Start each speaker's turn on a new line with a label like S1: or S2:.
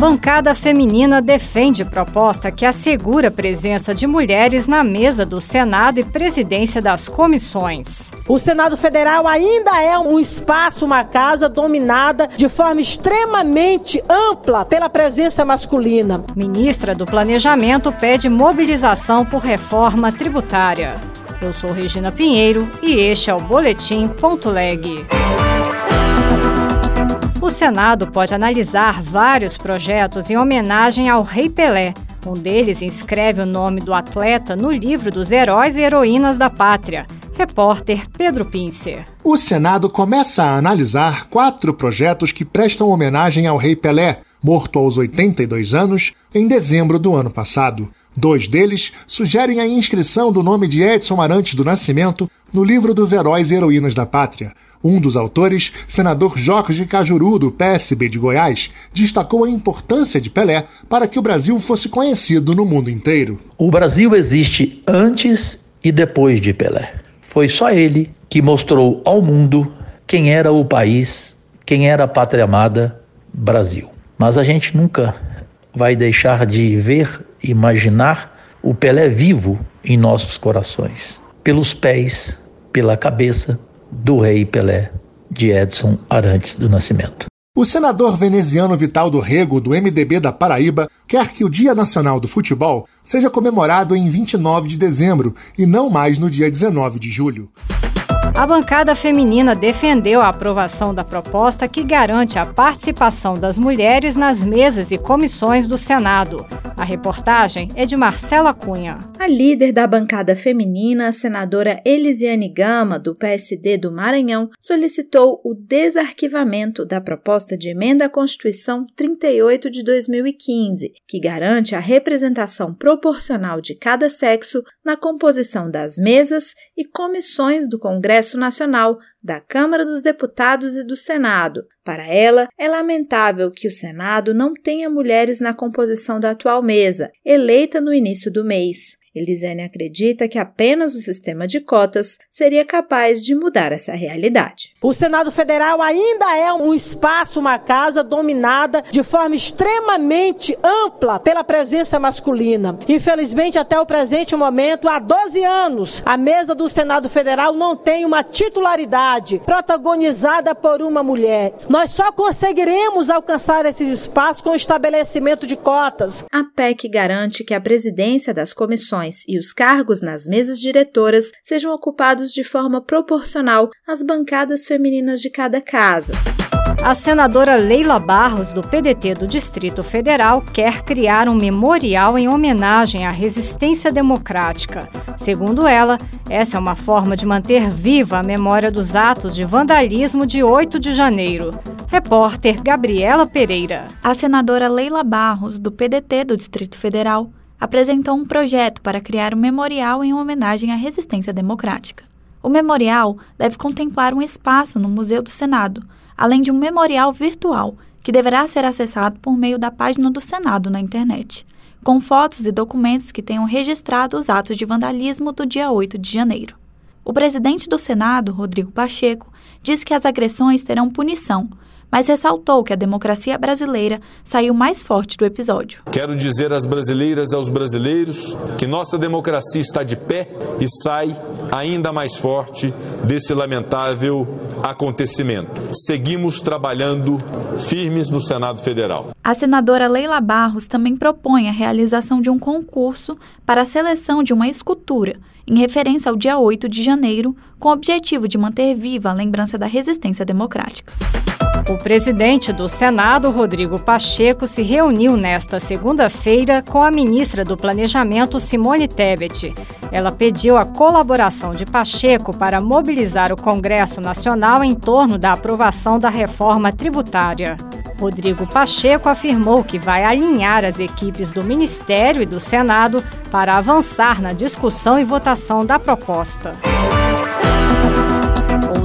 S1: Bancada feminina defende proposta que assegura a presença de mulheres na mesa do Senado e presidência das comissões.
S2: O Senado Federal ainda é um espaço, uma casa dominada de forma extremamente ampla pela presença masculina.
S1: Ministra do Planejamento pede mobilização por reforma tributária. Eu sou Regina Pinheiro e este é o Boletim Ponto Leg. O Senado pode analisar vários projetos em homenagem ao Rei Pelé. Um deles inscreve o nome do atleta no livro dos heróis e heroínas da pátria. Repórter Pedro Pincer.
S3: O Senado começa a analisar quatro projetos que prestam homenagem ao Rei Pelé, morto aos 82 anos em dezembro do ano passado. Dois deles sugerem a inscrição do nome de Edson Arantes do Nascimento no livro dos heróis e heroínas da pátria. Um dos autores, senador Jorge Cajuru, do PSB de Goiás, destacou a importância de Pelé para que o Brasil fosse conhecido no mundo inteiro.
S4: O Brasil existe antes e depois de Pelé. Foi só ele que mostrou ao mundo quem era o país, quem era a pátria amada Brasil. Mas a gente nunca vai deixar de ver, imaginar o Pelé vivo em nossos corações, pelos pés, pela cabeça, do rei Pelé, de Edson Arantes do Nascimento.
S3: O senador veneziano Vital do Rego, do MDB da Paraíba, quer que o Dia Nacional do Futebol seja comemorado em 29 de dezembro e não mais no dia 19 de julho.
S1: A bancada feminina defendeu a aprovação da proposta que garante a participação das mulheres nas mesas e comissões do Senado. A reportagem é de Marcela Cunha.
S5: A líder da bancada feminina, a senadora Elisiane Gama, do PSD do Maranhão, solicitou o desarquivamento da proposta de emenda à Constituição 38 de 2015, que garante a representação proporcional de cada sexo na composição das mesas e comissões do Congresso Nacional, da Câmara dos Deputados e do Senado. Para ela, é lamentável que o Senado não tenha mulheres na composição da atual mesa, eleita no início do mês. Elisane acredita que apenas o sistema de cotas seria capaz de mudar essa realidade.
S2: O Senado Federal ainda é um espaço, uma casa dominada de forma extremamente ampla pela presença masculina. Infelizmente, até o presente momento, há 12 anos, a mesa do Senado Federal não tem uma titularidade protagonizada por uma mulher. Nós só conseguiremos alcançar esses espaços com o estabelecimento de cotas.
S5: A PEC garante que a presidência das comissões e os cargos nas mesas diretoras sejam ocupados de forma proporcional às bancadas femininas de cada casa.
S1: A senadora Leila Barros, do PDT do Distrito Federal, quer criar um memorial em homenagem à resistência democrática. Segundo ela, essa é uma forma de manter viva a memória dos atos de vandalismo de 8 de janeiro. Repórter Gabriela Pereira.
S6: A senadora Leila Barros, do PDT do Distrito Federal, apresentou um projeto para criar um memorial em homenagem à resistência democrática. O memorial deve contemplar um espaço no Museu do Senado, além de um memorial virtual que deverá ser acessado por meio da página do Senado na internet, com fotos e documentos que tenham registrado os atos de vandalismo do dia 8 de janeiro. O presidente do Senado, Rodrigo Pacheco, disse que as agressões terão punição, mas ressaltou que a democracia brasileira saiu mais forte do episódio.
S7: Quero dizer às brasileiras e aos brasileiros que nossa democracia está de pé e sai ainda mais forte desse lamentável acontecimento. Seguimos trabalhando firmes no Senado Federal.
S6: A senadora Leila Barros também propõe a realização de um concurso para a seleção de uma escultura em referência ao dia 8 de janeiro, com o objetivo de manter viva a lembrança da resistência democrática.
S1: O presidente do Senado, Rodrigo Pacheco, se reuniu nesta segunda-feira com a ministra do Planejamento, Simone Tebet. Ela pediu a colaboração de Pacheco para mobilizar o Congresso Nacional em torno da aprovação da reforma tributária. Rodrigo Pacheco afirmou que vai alinhar as equipes do Ministério e do Senado para avançar na discussão e votação da proposta.